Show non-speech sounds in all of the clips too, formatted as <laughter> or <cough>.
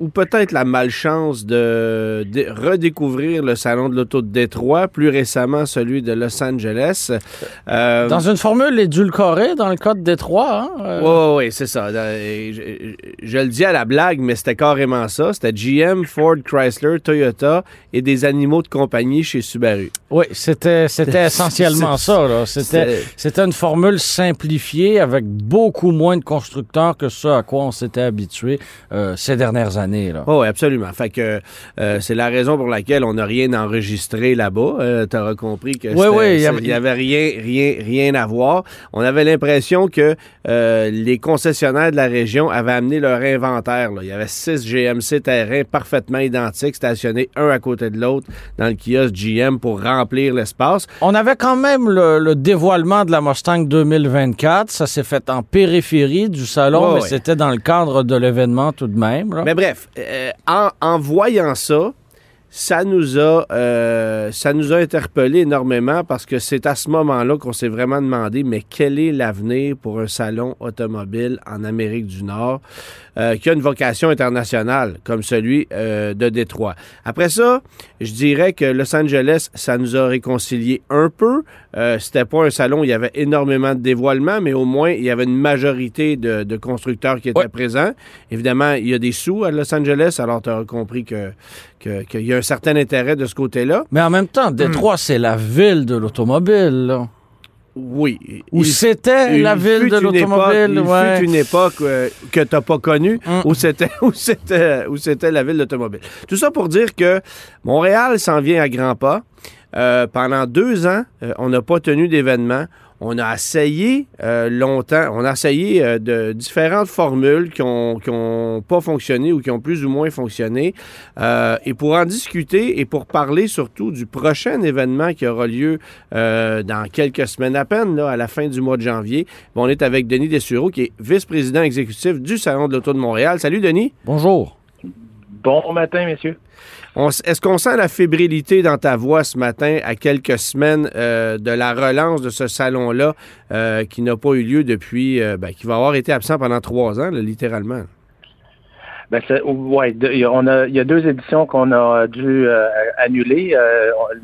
ou peut-être la malchance de, de, redécouvrir le salon de l'auto de Détroit, plus récemment celui de Los Angeles. Euh, dans une formule édulcorée dans le cas de Détroit. Hein? Euh... Oui, oui, c'est ça. Je, je, le dis à la blague, mais c'était carrément ça. C'était GM, Ford, Chrysler, Toyota et des animaux de compagnie chez Subaru. Oui, c'était <laughs> essentiellement ça. C'était une formule simplifiée avec beaucoup moins de constructeurs que ce à quoi on s'était habitué euh, ces dernières années. Oh, oui, absolument. Fait que euh, c'est la raison pour laquelle on n'a rien enregistré là-bas. Euh, tu auras compris que il n'y avait rien, rien, rien à voir. On avait l'impression que euh, les concessionnaires de la région avaient amené leur inventaire. Il y avait six GMC terrains parfaitement identiques stationnés un à côté de l'autre dans le kiosque GM pour remplir l'espace. On avait quand même le, dévoilement de la Mustang 2024. Ça s'est fait en périphérie du salon, mais c'était dans le cadre de l'événement tout de même. Mais bref, euh, en, voyant ça, ça nous a euh, ça nous a interpellé énormément parce que c'est à ce moment-là qu'on s'est vraiment demandé mais quel est l'avenir pour un salon automobile en Amérique du Nord euh, qui a une vocation internationale comme celui euh, de Détroit? Après ça, je dirais que Los Angeles, ça nous a réconcilié un peu. Euh, C'était pas un salon où il y avait énormément de dévoilements, mais au moins il y avait une majorité de, constructeurs qui étaient présents. Évidemment, il y a des sous à Los Angeles, alors tu as compris que qu'il y a un certain intérêt de ce côté-là. Mais en même temps, Détroit, c'est la ville de l'automobile. Oui. Où c'était la ville de l'automobile. Il fut une époque euh, que tu n'as pas connue mm. où c'était <laughs> où c'était où c'était la ville de l'automobile. Tout ça pour dire que Montréal s'en vient à grands pas. Euh, pendant deux ans, euh, on n'a pas tenu d'événement. On a essayé euh, longtemps, on a essayé euh, de différentes formules qui n'ont pas fonctionné ou qui ont plus ou moins fonctionné. Euh, et pour en discuter et pour parler surtout du prochain événement qui aura lieu dans quelques semaines à peine, là, à la fin du mois de janvier, on est avec Denis Dessureau, qui est vice-président exécutif du Salon de l'Auto de Montréal. Salut Denis. Bonjour. Bon matin, messieurs. Est-ce qu'on sent la fébrilité dans ta voix ce matin à quelques semaines euh, de la relance de ce salon-là euh, qui n'a pas eu lieu depuis, euh, ben, qui va avoir été absent pendant trois ans, littéralement? Ben, ouais, on a, il y a deux éditions qu'on a dû annuler.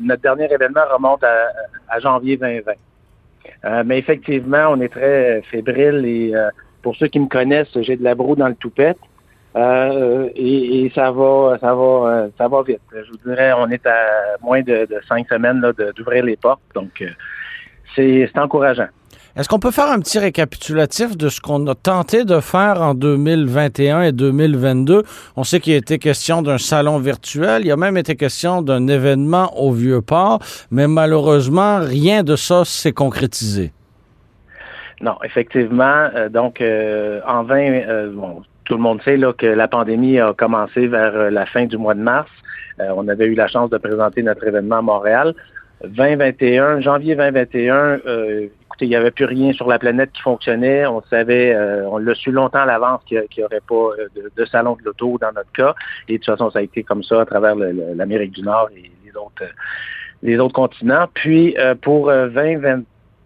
notre dernier événement remonte à, janvier 2020. mais effectivement, on est très fébrile et pour ceux qui me connaissent, j'ai de la broue dans le toupette. Euh, et, ça va, ça va, euh, ça va vite. Je vous dirais, on est à moins de, cinq semaines d'ouvrir les portes, donc euh, c'est encourageant. Est-ce qu'on peut faire un petit récapitulatif de ce qu'on a tenté de faire en 2021 et 2022? On sait qu'il a été question d'un salon virtuel, il y a même été question d'un événement au Vieux-Port, mais malheureusement, rien de ça s'est concrétisé. Non, effectivement. donc, en 20, bon, tout le monde sait là, que la pandémie a commencé vers euh, la fin du mois de mars. Euh, on avait eu la chance de présenter notre événement à Montréal. 2021, janvier 2021, euh, écoutez, il n'y avait plus rien sur la planète qui fonctionnait. On savait, on l'a su longtemps à l'avance qu'il n'y aurait pas de, salon de l'auto dans notre cas. Et de toute façon, ça a été comme ça à travers l'Amérique du Nord et les autres, les autres continents. Puis pour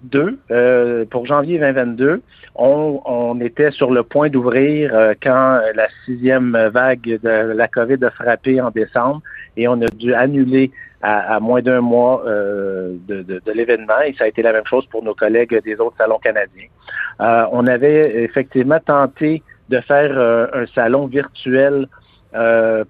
2022, euh, pour janvier 2022, on, on était sur le point d'ouvrir euh, quand la sixième vague de la COVID a frappé en décembre et on a dû annuler à, moins d'un mois euh, de, de, de l'événement et ça a été la même chose pour nos collègues des autres salons canadiens. on avait effectivement tenté de faire un salon virtuel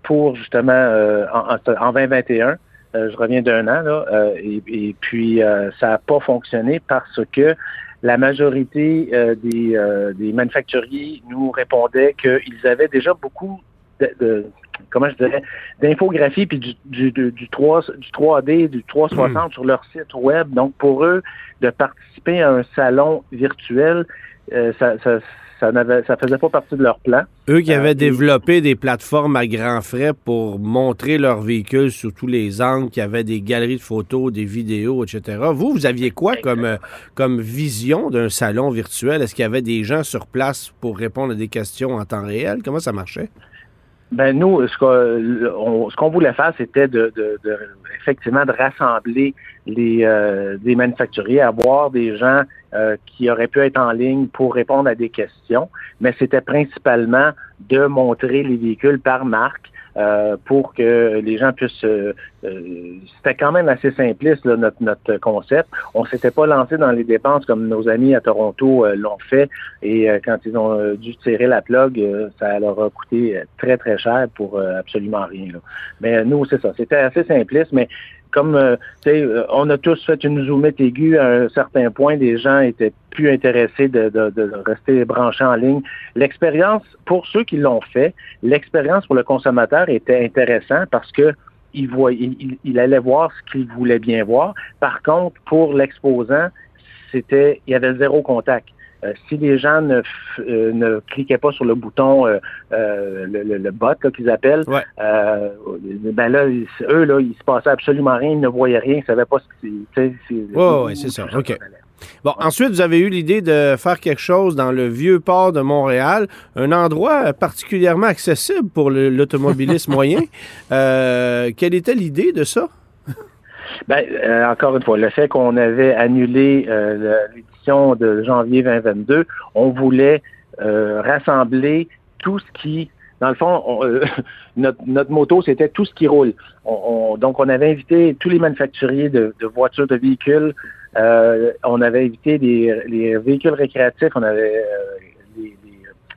pour justement en, en 2021. Euh, je reviens d'un an, là, euh, et, puis euh, ça n'a pas fonctionné parce que la majorité des, des manufacturiers nous répondaient qu'ils avaient déjà beaucoup de, comment je dirais, d'infographie puis du, du, du, 3, du 3D, du 360 hmm. sur leur site web. Donc, pour eux, de participer à un salon virtuel, ça, ça ça n'avait, ça faisait pas partie de leur plan. Eux qui avaient Euh, et- développé des plateformes à grands frais pour montrer leurs véhicules sous tous les angles, qui avaient des galeries de photos, des vidéos, etc. Vous, vous aviez quoi comme, euh, comme vision d'un salon virtuel? Est-ce qu'il y avait des gens sur place pour répondre à des questions en temps réel? Comment ça marchait? Ben nous, ce qu'on on- ce qu'on voulait faire, c'était de, de- de- effectivement de rassembler les euh, des manufacturiers, avoir des gens euh, qui auraient pu être en ligne pour répondre à des questions, mais c'était principalement de montrer les véhicules par marque. euh, pour que les gens puissent... euh, euh, C'était quand même assez simpliste, là, notre, notre concept. On s'était pas lancé dans les dépenses comme nos amis à Toronto euh, l'ont fait. Et euh, quand ils ont dû tirer la plug, ça leur a coûté très, très cher pour absolument rien. là. Mais nous, c'est ça. C'était assez simpliste, mais comme euh, euh, on a tous fait une zoomette aiguë à un certain point, les gens étaient plus intéressés de, rester branchés en ligne. L'expérience, pour ceux qui l'ont fait, l'expérience pour le consommateur était intéressant parce que il, voyait, il allait voir ce qu'il voulait bien voir. Par contre, pour l'exposant, c'était il y avait zéro contact. Euh, si les gens ne, f- euh, ne cliquaient pas sur le bouton, euh, le, le- le bot qu'ils appellent, Ouais. ben là, ils- eux, là, il se passait absolument rien, ils ne voyaient rien, ils ne savaient pas ce qui tu sais, c'est- ça. OK. Bon, ensuite, vous avez eu l'idée de faire quelque chose dans le vieux port de Montréal, un endroit particulièrement accessible pour l'automobiliste <laughs> moyen. Quelle était l'idée de ça? Ben, euh, encore une fois, le fait qu'on avait annulé euh, l'édition de janvier 2022, on voulait euh, rassembler tout ce qui, dans le fond, on, euh, <laughs> notre, notre moto, c'était tout ce qui roule. On- on- donc, on avait invité tous les manufacturiers de, de voitures, de véhicules. Euh, on avait invité les, les véhicules récréatifs. On avait euh,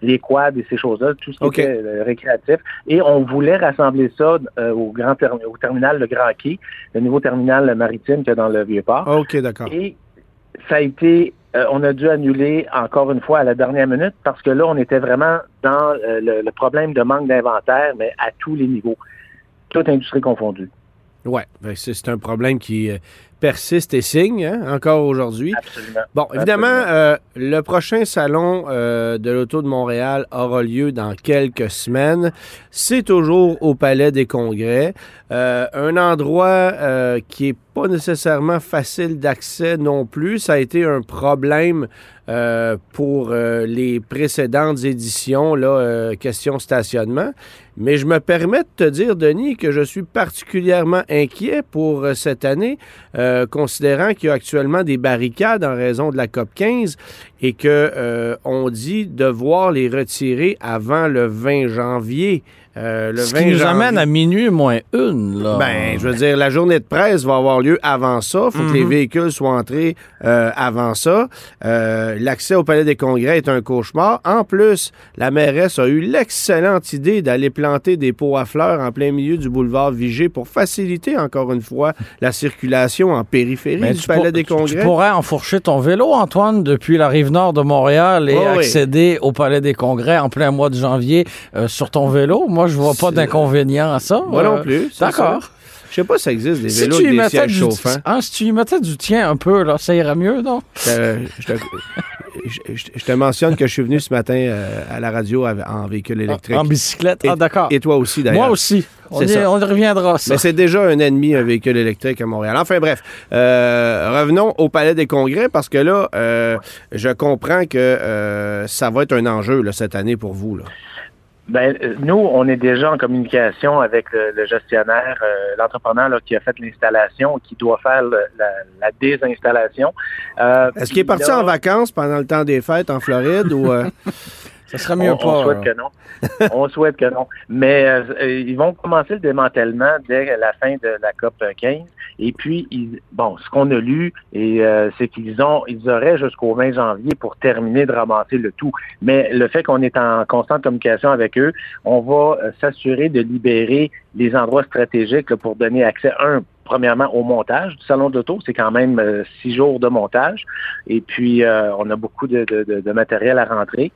les, quads et ces choses-là, tout ce qui était euh, récréatif. Et on voulait rassembler ça euh, au, grand au terminal Le Grand Quai, le nouveau terminal maritime qu'il y a dans le Vieux-Port. OK, d'accord. Et ça a été, euh, on a dû annuler encore une fois à la dernière minute parce que là, on était vraiment dans euh, le, le problème de manque d'inventaire, mais à tous les niveaux, toute industrie confondue. Ouais, ben, c'est c'est un problème qui euh, persiste et signe hein, encore aujourd'hui. Absolument. Bon, évidemment, Absolument. euh, le prochain salon euh, de l'Auto de Montréal aura lieu dans quelques semaines. C'est toujours au Palais des Congrès. Euh, un endroit qui est pas nécessairement facile d'accès non plus. Ça a été un problème pour les précédentes éditions, là, question stationnement. Mais je me permets de te dire, Denis, que je suis particulièrement inquiet pour euh, cette année, euh, considérant qu'il y a actuellement des barricades en raison de la COP 15 et que euh, on dit devoir les retirer avant le 20 janvier. Euh, le Ce 20 qui nous janvier. amène à minuit moins une, là. Ben, je veux dire, la journée de presse va avoir lieu avant ça. Il faut que les véhicules soient entrés euh, avant ça. Euh, L'accès au Palais des Congrès est un cauchemar. En plus, la mairesse a eu l'excellente idée d'aller planter des pots à fleurs en plein milieu du boulevard Vigée pour faciliter, encore une fois, la circulation en périphérie Ben, du Palais des Congrès. Tu pourrais enfourcher ton vélo, Antoine, depuis la rive nord de Montréal et Oh oui. accéder au Palais des Congrès en plein mois de janvier sur ton vélo. Moi, je vois pas d'inconvénient à ça. Moi non Euh, plus. D'accord. Je sais pas si ça existe des Si vélos avec des sièges chauffants. hein, si tu y mettais du tien un peu, là, ça irait mieux, non? Euh, je, te, je- je- je te mentionne que je suis venu ce matin euh, à la radio en véhicule électrique. En bicyclette? Et- ah, d'accord. Et toi aussi, d'ailleurs. Moi aussi. On, y, ça. on y reviendra, ça. Mais c'est déjà un ennemi, un véhicule électrique à Montréal. Enfin bref, euh, revenons au Palais des Congrès parce que là, je comprends que ça va être un enjeu là, cette année pour vous. Là. Ben, euh, nous, on est déjà en communication avec le, le gestionnaire, euh, l'entrepreneur là, qui a fait l'installation, qui doit faire le- la, la désinstallation. Euh, Est-ce qu'il est parti là, en vacances pendant le temps des fêtes en Floride ou euh, <laughs> ça serait mieux on, pas. on souhaite que non. on souhaite que non. Mais euh, euh, ils vont commencer le démantèlement dès la fin de la COP 15. Et puis, ils- bon, ce qu'on a lu, et euh, c'est qu'ils ont, ils auraient jusqu'au 20 janvier pour terminer de ramasser le tout. Mais le fait qu'on est en constante communication avec eux, on va euh, s'assurer de libérer les endroits stratégiques là, pour donner accès, un, premièrement, au montage du salon d'auto. C'est quand même euh, six jours de montage. Et puis, euh, on a beaucoup de, de- de- de matériel à rentrer.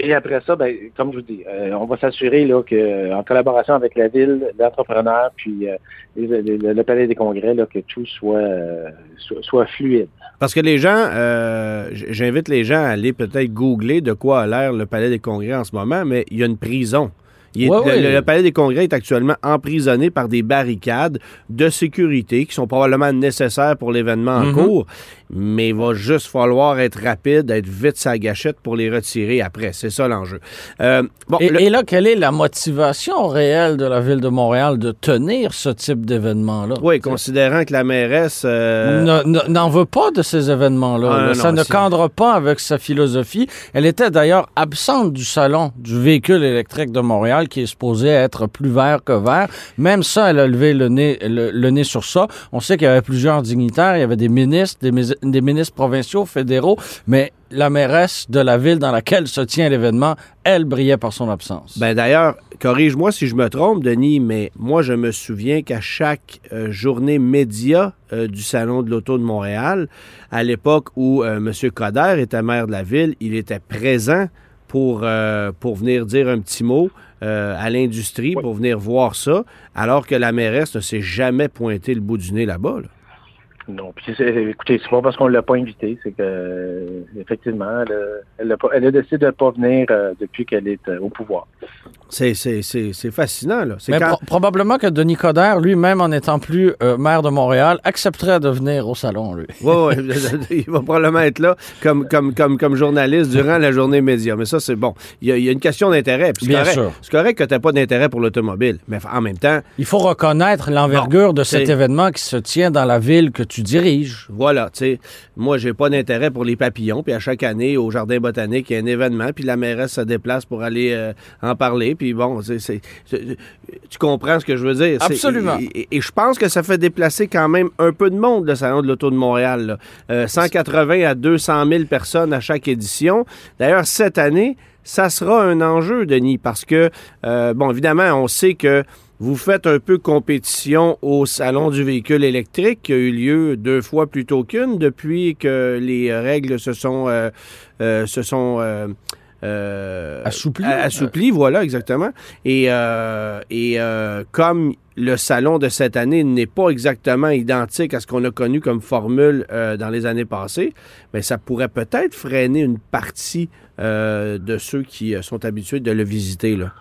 Et après ça, ben, comme je vous dis, euh, on va s'assurer là, que, en collaboration avec la ville, l'entrepreneur, puis euh, les- les- le, palais des congrès, là, que tout soit, euh, soit, soit fluide. Parce que les gens, euh, j'invite les gens à aller peut-être googler de quoi a l'air le Palais des Congrès en ce moment, mais il y a une prison. Il est- Ouais, le, ouais. le- le Palais des Congrès est actuellement emprisonné par des barricades de sécurité qui sont probablement nécessaires pour l'événement en Mhm. cours, mais il va juste falloir être rapide, être vite sa gâchette pour les retirer après. C'est ça l'enjeu. Euh, bon, Et, le- et là, quelle est la motivation réelle de la Ville de Montréal de tenir ce type d'événement-là? oui, considérant que la mairesse... euh, Ne- ne- N'en veut pas de ces événements-là. Ah, là. ça non, ne cadre pas avec sa philosophie. Elle était d'ailleurs absente du salon du véhicule électrique de Montréal, qui est supposé être plus vert que vert. Même ça, elle a levé le nez, le, le nez sur ça. On sait qu'il y avait plusieurs dignitaires, il y avait des ministres, des, mis- des ministres provinciaux, fédéraux, mais la mairesse de la ville dans laquelle se tient l'événement, elle brillait par son absence. Ben d'ailleurs, corrige-moi si je me trompe, Denis, mais moi je me souviens qu'à chaque euh, journée média euh, du Salon de l'Auto de Montréal, à l'époque où euh, M. Coder était maire de la ville, il était présent pour, euh, pour venir dire un petit mot euh, à l'industrie, pour venir voir ça, alors que la mairesse ne s'est jamais pointé le bout du nez là-bas. là. Non, puis c'est- écoutez, c'est pas parce qu'on l'a pas invité, c'est que euh, effectivement, elle, a- elle, a pas- elle a décidé de ne pas venir euh, depuis qu'elle est euh, au pouvoir. C'est, c'est, c'est, c'est fascinant. Là. Mais quand- pro- probablement que Denis Coderre, lui-même en étant plus euh, maire de Montréal, accepterait de venir au salon, lui. Oui, oui. <laughs> il va probablement être là comme, comme, comme, comme journaliste durant la journée média. Mais ça, c'est bon. Il y a, il y a une question d'intérêt. Bien correct. sûr. C'est correct que tu n'as pas d'intérêt pour l'automobile. Mais en même temps, Il faut reconnaître l'envergure de cet événement qui se tient dans la ville que tu diriges. voilà, tu sais, moi, j'ai pas d'intérêt pour les papillons. Puis à chaque année, au Jardin botanique, il y a un événement. Puis la mairesse se déplace pour aller euh, en parler. Puis bon, c'est, c'est- c'est- tu comprends ce que je veux dire. C'est- Absolument. Et, et- et je pense que ça fait déplacer quand même un peu de monde, le Salon de l'Auto de Montréal. là. Euh, 180 à 200 000 personnes à chaque édition. D'ailleurs, cette année, ça sera un enjeu, Denis, parce que, euh, bon, évidemment, on sait que vous faites un peu compétition au Salon du véhicule électrique qui a eu lieu deux fois plutôt qu'une depuis que les règles se sont, euh, euh, se sont euh, euh, Assoupli. a- assoupli, voilà, exactement. Et, euh, et euh, comme le salon de cette année n'est pas exactement identique à ce qu'on a connu comme formule dans les années passées, mais ça pourrait peut-être freiner une partie de ceux qui sont habitués de le visiter. Là.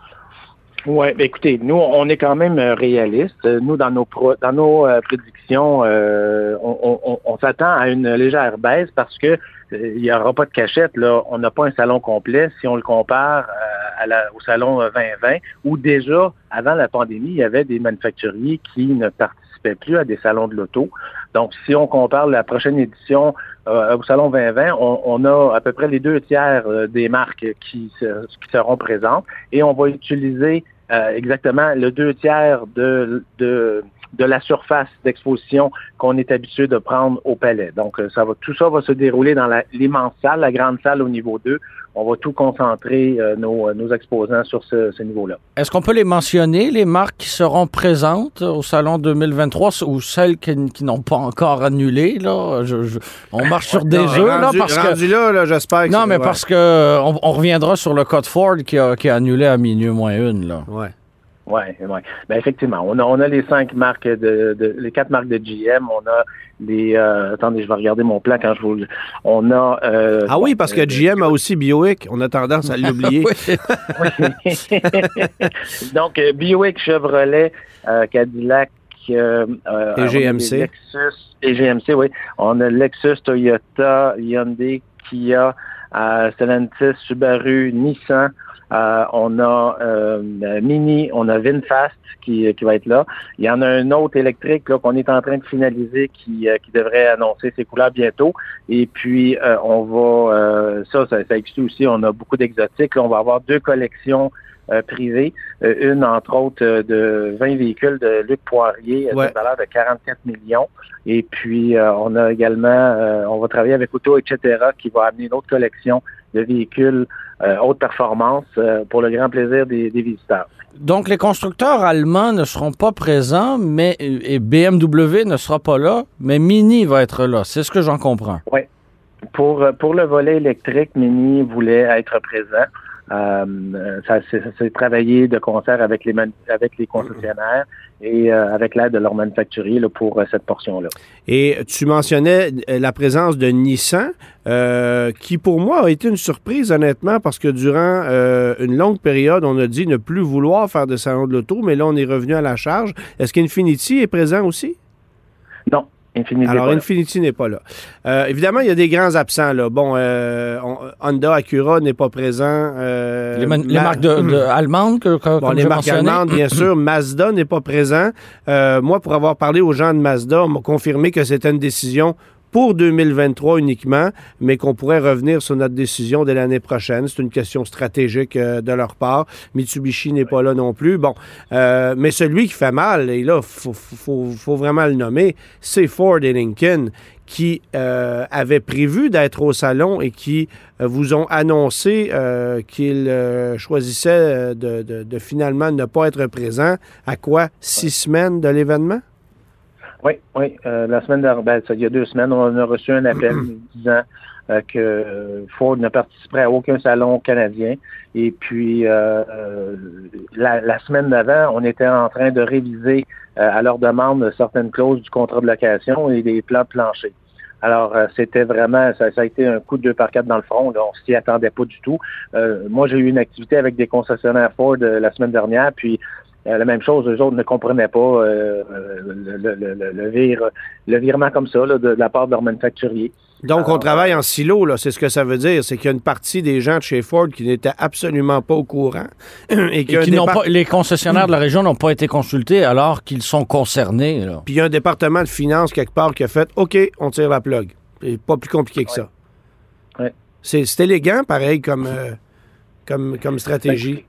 Oui, écoutez, nous, on est quand même euh, réalistes. Euh, Nous, dans nos pro- dans nos euh, prédictions, euh, on, on- on- s'attend à une légère baisse parce que euh, il n'y aura pas de cachette. Là, on n'a pas un salon complet si on le compare euh, à la- au salon euh, 2020, où déjà, avant la pandémie, il y avait des manufacturiers qui ne participaient plus à des salons de l'auto. Donc, si on compare la prochaine édition euh, au salon 2020, on, on a à peu près les deux tiers euh, des marques qui, se- qui seront présentes et on va utiliser euh, exactement le deux tiers de, de, de la surface d'exposition qu'on est habitué de prendre au palais. Donc, euh, ça va, tout ça va se dérouler dans la- l'immense salle, la grande salle au niveau 2. On va tout concentrer euh, nos, nos exposants sur ce, ce niveau-là. Est-ce qu'on peut les mentionner, les marques qui seront présentes au salon 2023 ou celles qui, qui n'ont pas encore annulé? Là? Je- je- on marche sur des Non, œufs, là, rendu, parce que... là, là, j'espère que Non, mais ouais. parce que euh, on, on reviendra sur le code Ford qui a, qui a annulé à minuit moins une. Là. Ouais. Oui, oui. Ben effectivement, on a, on a les cinq marques de, de les quatre marques de GM, on a les euh, attendez, je vais regarder mon plan quand je vous on a euh, Ah oui, parce que GM a aussi Bioic. On a tendance à l'oublier. <laughs> Donc, euh, Buick, Chevrolet, euh, Cadillac, euh, euh, Et GMC. Lexus et GMC, oui. On a Lexus, Toyota, Hyundai, Kia, euh, Stellantis, Subaru, Nissan. Euh, on a euh, Mini, on a VinFast qui, qui va être là. Il y en a un autre électrique là, qu'on est en train de finaliser qui, euh, qui devrait annoncer ses couleurs bientôt. Et puis, euh, on va, ça, ça, ça exclut aussi, on a beaucoup d'exotiques. On va avoir deux collections privées. Euh, une, entre autres, euh, de 20 véhicules de Luc Poirier, euh, Ouais. de valeur de 44 millions. Et puis, euh, on a également, euh, on va travailler avec Auto, etc., qui va amener une autre collection de véhicules euh, haute performance euh, pour le grand plaisir des, des visiteurs. Donc, les constructeurs allemands ne seront pas présents, mais et BMW ne sera pas là, mais Mini va être là. C'est ce que j'en comprends. Pour, euh, pour le volet électrique, Mini voulait être présent. Euh, ça s'est travaillé de concert avec les avec les concessionnaires et euh, avec l'aide de leur manufacturier là, pour euh, cette portion-là. Et tu mentionnais la présence de Nissan, qui pour moi a été une surprise honnêtement parce que durant une longue période, on a dit ne plus vouloir faire de salon de l'auto, mais là on est revenu à la charge. Est-ce qu'Infinity est présent aussi? Infinity Alors, Infinity n'est pas là. Euh, évidemment, il y a des grands absents. Là. Bon, euh, Honda Acura n'est pas présent. Euh, les, marques de, allemandes, que, bon, les marques allemandes, bien <clears throat> sûr. Mazda n'est pas présent. moi, pour avoir parlé aux gens de Mazda, on m'a confirmé que c'était une décision pour 2023 uniquement, mais qu'on pourrait revenir sur notre décision dès l'année prochaine. C'est une question stratégique euh, de leur part. Mitsubishi n'est pas là non plus. Bon, euh, mais celui qui fait mal, et là, il faut, vraiment le nommer, c'est Ford et Lincoln qui euh, avaient prévu d'être au salon et qui vous ont annoncé qu'ils choisissaient de, de, finalement ne pas être présents. À quoi? Six semaines de l'événement? Oui, oui. Euh, la semaine dernière, ben, il y a deux semaines, on a reçu un appel <clears throat> disant euh, que Ford ne participerait à aucun salon canadien. Et puis, euh, la, semaine d'avant, on était en train de réviser à leur demande certaines clauses du contrat de location et des plans planchers. Alors, c'était vraiment, ça, a été un coup de deux par quatre dans le front. Là, on s'y attendait pas du tout. moi, j'ai eu une activité avec des concessionnaires Ford la semaine dernière, puis euh, la même chose, eux autres ne comprenaient pas euh, le, virement comme ça de, la part de leur manufacturier. Donc, on travaille en silo, là, c'est ce que ça veut dire. C'est qu'il y a une partie des gens de chez Ford qui n'étaient absolument pas au courant. <clears throat> et, qui n'ont pas, les concessionnaires de la région n'ont pas été consultés alors qu'ils sont concernés. Puis il y a un département de finances quelque part qui a fait OK, on tire la plug. C'est pas plus compliqué que ça. Ouais. C'est élégant, pareil, comme, euh, comme, comme stratégie.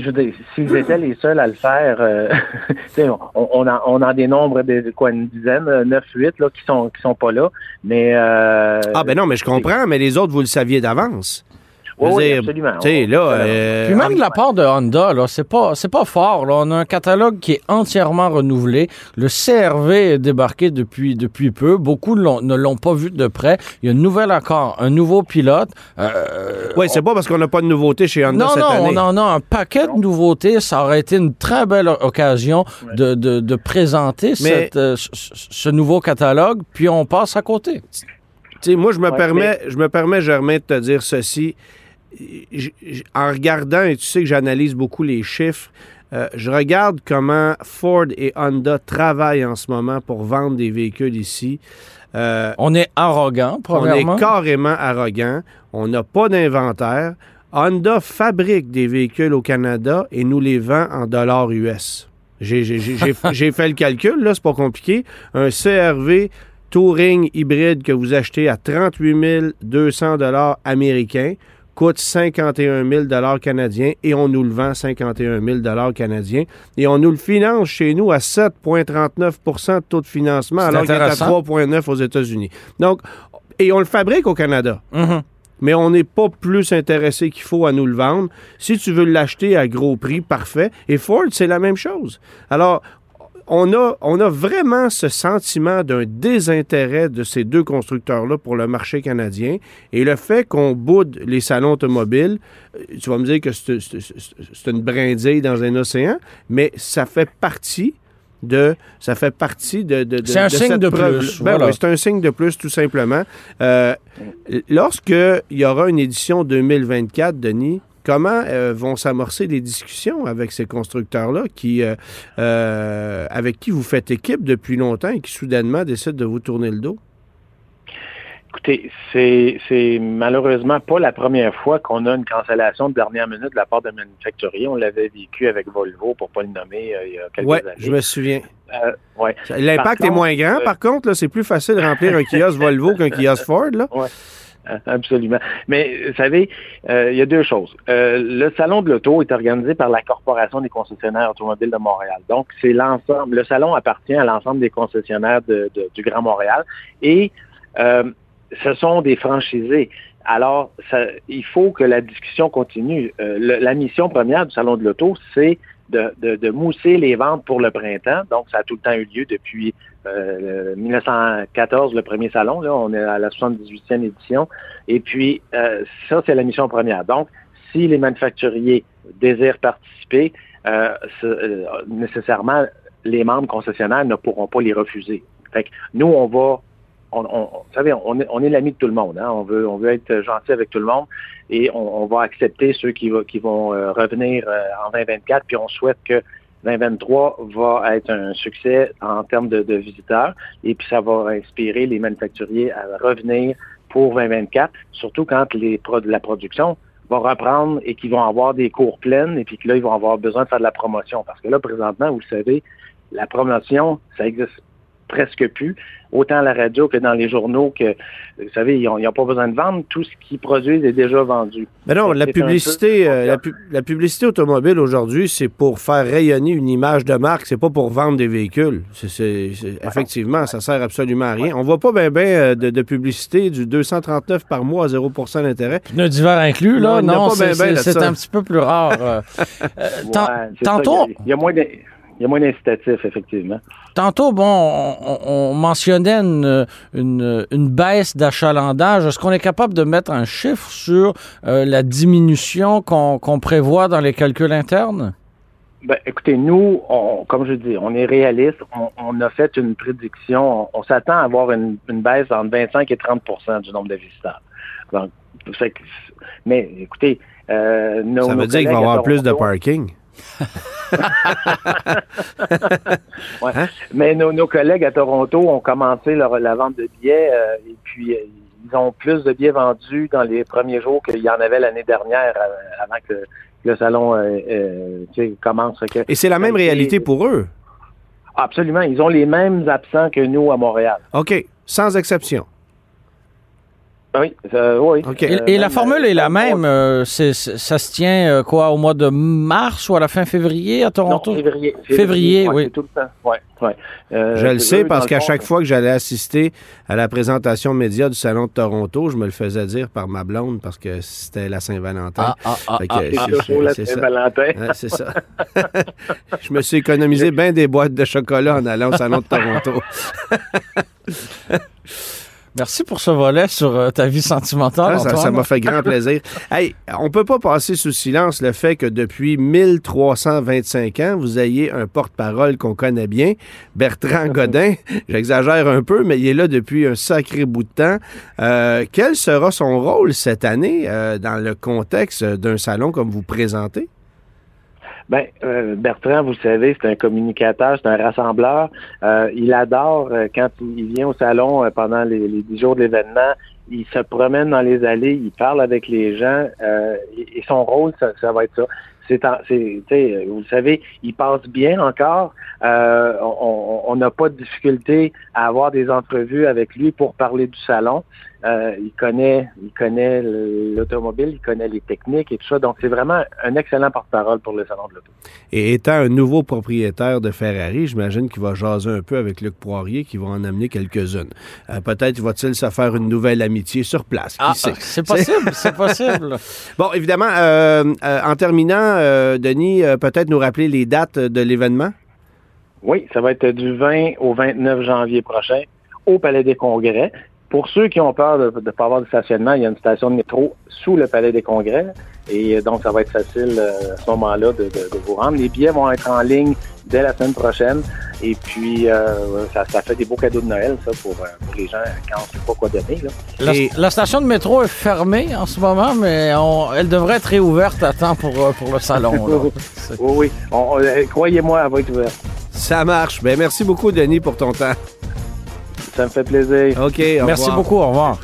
Je veux dire, s'ils étaient les seuls à le faire, euh, <laughs> on, on, en, on en dénombre de, quoi, une dizaine, euh, neuf, huit, là, qui sont qui sont pas là. Mais euh, Ah ben non, mais je comprends, mais les autres, vous le saviez d'avance. Oui, absolument. Là, euh, Puis même de la part de Honda, là, c'est pas, c'est pas fort. Là. On a un catalogue qui est entièrement renouvelé. Le CRV est débarqué depuis, depuis peu. Beaucoup ne l'ont pas vu de près. Il y a un nouvel accord, un nouveau pilote. Euh, oui, c'est pas parce qu'on n'a pas de nouveautés chez Honda cette année. Non, non, on en a un paquet de nouveautés. Ça aurait été une très belle occasion de, de, de, présenter cette, euh, ce nouveau catalogue, puis on passe à côté. sais, moi, je me permets, je me permets, Germain, de te dire ceci en regardant, et tu sais que j'analyse beaucoup les chiffres, euh, je regarde comment Ford et Honda travaillent en ce moment pour vendre des véhicules ici. Euh, on est arrogant, probablement. On est carrément arrogant. On n'a pas d'inventaire. Honda fabrique des véhicules au Canada et nous les vend en dollars US. <laughs> J'ai fait le calcul, là, c'est pas compliqué. Un CRV Touring hybride que vous achetez à 38 200 dollars américains coûte 51 000 canadiens et on nous le vend 51 000 canadiens et on nous le finance chez nous à 7,39% de taux de financement alors qu'il est à 3,9 aux États-Unis. Donc, et on le fabrique au Canada. Mm-hmm. Mais on n'est pas plus intéressé qu'il faut à nous le vendre. Si tu veux l'acheter à gros prix, parfait. Et Ford, c'est la même chose. Alors, on a, on a vraiment ce sentiment d'un désintérêt de ces deux constructeurs-là pour le marché canadien. Et le fait qu'on boude les salons automobiles, euh, tu vas me dire que c'est une brindille dans un océan, mais ça fait partie de ça fait partie de, de, c'est un signe de plus ben c'est un signe de plus tout simplement. Euh, lorsque il y aura une édition 2024 Denis Comment euh, vont s'amorcer les discussions avec ces constructeurs-là qui, euh, euh, avec qui vous faites équipe depuis longtemps et qui soudainement décident de vous tourner le dos? Écoutez, c'est malheureusement pas la première fois qu'on a une cancellation de dernière minute de la part de manufacturier. On l'avait vécu avec Volvo, pour ne pas le nommer, il y a quelques ouais, années. je me souviens. ouais. L'impact est moins grand, par contre. C'est plus facile de remplir un kiosque <laughs> Volvo qu'un kiosque Ford. Là. Ouais. <laughs> Absolument. Mais vous savez, euh, il y a deux choses. Euh, le salon de l'auto est organisé par la Corporation des concessionnaires automobiles de Montréal. Donc, c'est l'ensemble. Le salon appartient à l'ensemble des concessionnaires du Grand Montréal et euh, ce sont des franchisés. Alors, il faut que la discussion continue. la mission première du salon de l'auto, c'est de, mousser les ventes pour le printemps. Donc, ça a tout le temps eu lieu depuis 1914, euh, le premier salon. Là, on est à la 78e édition. Et puis, euh, ça, c'est la mission première. Donc, si les manufacturiers désirent participer, nécessairement, les membres concessionnaires ne pourront pas les refuser. Fait que nous, on va on, vous savez, on est, on est l'ami de tout le monde. Hein? On, veut, on veut être gentil avec tout le monde et on, va accepter ceux qui, qui vont euh, revenir euh, en 2024. Puis on souhaite que 2023 va être un succès en termes de, visiteurs et puis ça va inspirer les manufacturiers à revenir pour 2024, surtout quand les la production va reprendre et qu'ils vont avoir des cours pleines et puis que là, ils vont avoir besoin de faire de la promotion. Parce que là, présentement, vous le savez, la promotion, ça existe presque plus, autant à la radio que dans les journaux, que, vous savez, ils n'ont pas besoin de vendre. Tout ce qu'ils produisent est déjà vendu. Mais non, la publicité, euh, la, publicité automobile aujourd'hui, c'est pour faire rayonner une image de marque, c'est pas pour vendre des véhicules. C'est, effectivement, ça sert absolument à rien. On voit pas bien ben, de, publicité du 239 par mois à 0% d'intérêt. Pneus d'hiver inclus, là, non, c'est, un petit peu plus rare. Euh, <laughs> tantôt... Il y a moins de... Il y a moins d'incitatifs, effectivement. Tantôt, bon, on, mentionnait une, baisse d'achalandage. Est-ce qu'on est capable de mettre un chiffre sur euh, la diminution qu'on prévoit dans les calculs internes? Ben, écoutez, nous, comme je dis, on est réaliste. On, a fait une prédiction. On, s'attend à avoir une, baisse entre 25 et 30% du nombre de visiteurs. Donc, mais écoutez, euh, Ça veut dire qu'il va y avoir plus de parking. Hein? Mais nos, collègues à Toronto ont commencé la vente de billets euh, et puis euh, ils ont plus de billets vendus dans les premiers jours qu'il y en avait l'année dernière euh, avant que le salon commence. et c'est la même réalité pour eux? Absolument. Ils ont les mêmes absents que nous à Montréal. OK. Sans exception. Oui, oui. Et, la formule est la même. Euh, ça se tient euh, quoi au mois de mars ou à la fin février à Toronto? Non, février. Février, oui. Tout le temps. Ouais, ouais. Euh, je le sais parce qu'à chaque fois que j'allais assister à la présentation média du Salon de Toronto, je me le faisais dire par ma blonde parce que c'était la Saint-Valentin. Ah, ah, ah, ah c'est Saint-Valentin. c'est ça. <laughs> je me suis économisé bien des boîtes de chocolat en allant au Salon de Toronto. <laughs> Merci pour ce volet sur euh, ta vie sentimentale. Ah, ça m'a fait grand plaisir. <laughs> Hey, on peut pas passer sous silence le fait que depuis 1325 ans, vous ayez un porte-parole qu'on connaît bien, Bertrand <laughs> Godin. J'exagère un peu, mais il est là depuis un sacré bout de temps. Euh, quel sera son rôle cette année euh, dans le contexte d'un salon comme vous présentez? Ben, euh, Bertrand, vous le savez, c'est un communicateur, c'est un rassembleur. Euh, il adore euh, quand il vient au salon pendant les, dix jours de l'événement. Il se promène dans les allées, il parle avec les gens et, son rôle, ça, va être ça c'est, vous savez, il passe bien encore. Euh, on n'a pas de difficulté à avoir des entrevues avec lui pour parler du salon. Euh, il connaît, il connaît l'automobile, il connaît les techniques et tout ça. Donc, c'est vraiment un excellent porte-parole pour le salon de l'auto. Et étant un nouveau propriétaire de Ferrari, j'imagine qu'il va jaser un peu avec Luc Poirier, qui va en amener quelques-unes. Euh, peut-être va-t-il se faire une nouvelle amitié sur place. Ah, c'est possible, <laughs> c'est possible. bon, évidemment, en terminant, euh, Denis, euh, peut-être nous rappeler les dates de l'événement? Oui, ça va être du 20 au 29 janvier prochain au Palais des Congrès. Pour ceux qui ont peur de ne pas avoir de stationnement, il y a une station de métro sous le Palais des Congrès. Et euh, donc, ça va être facile à ce moment-là de, vous rendre. Les billets vont être en ligne dès la semaine prochaine. Et puis, ça, fait des beaux cadeaux de Noël, ça, pour, les gens quand on ne sait pas quoi donner. La, station de métro est fermée en ce moment, mais elle devrait être réouverte à temps pour, pour le salon. <laughs> oui, oui. Croyez-moi, elle va être ouverte. Ça marche. Ben, merci beaucoup, Denis, pour ton temps. Ça me fait plaisir. OK, Merci beaucoup. Au revoir.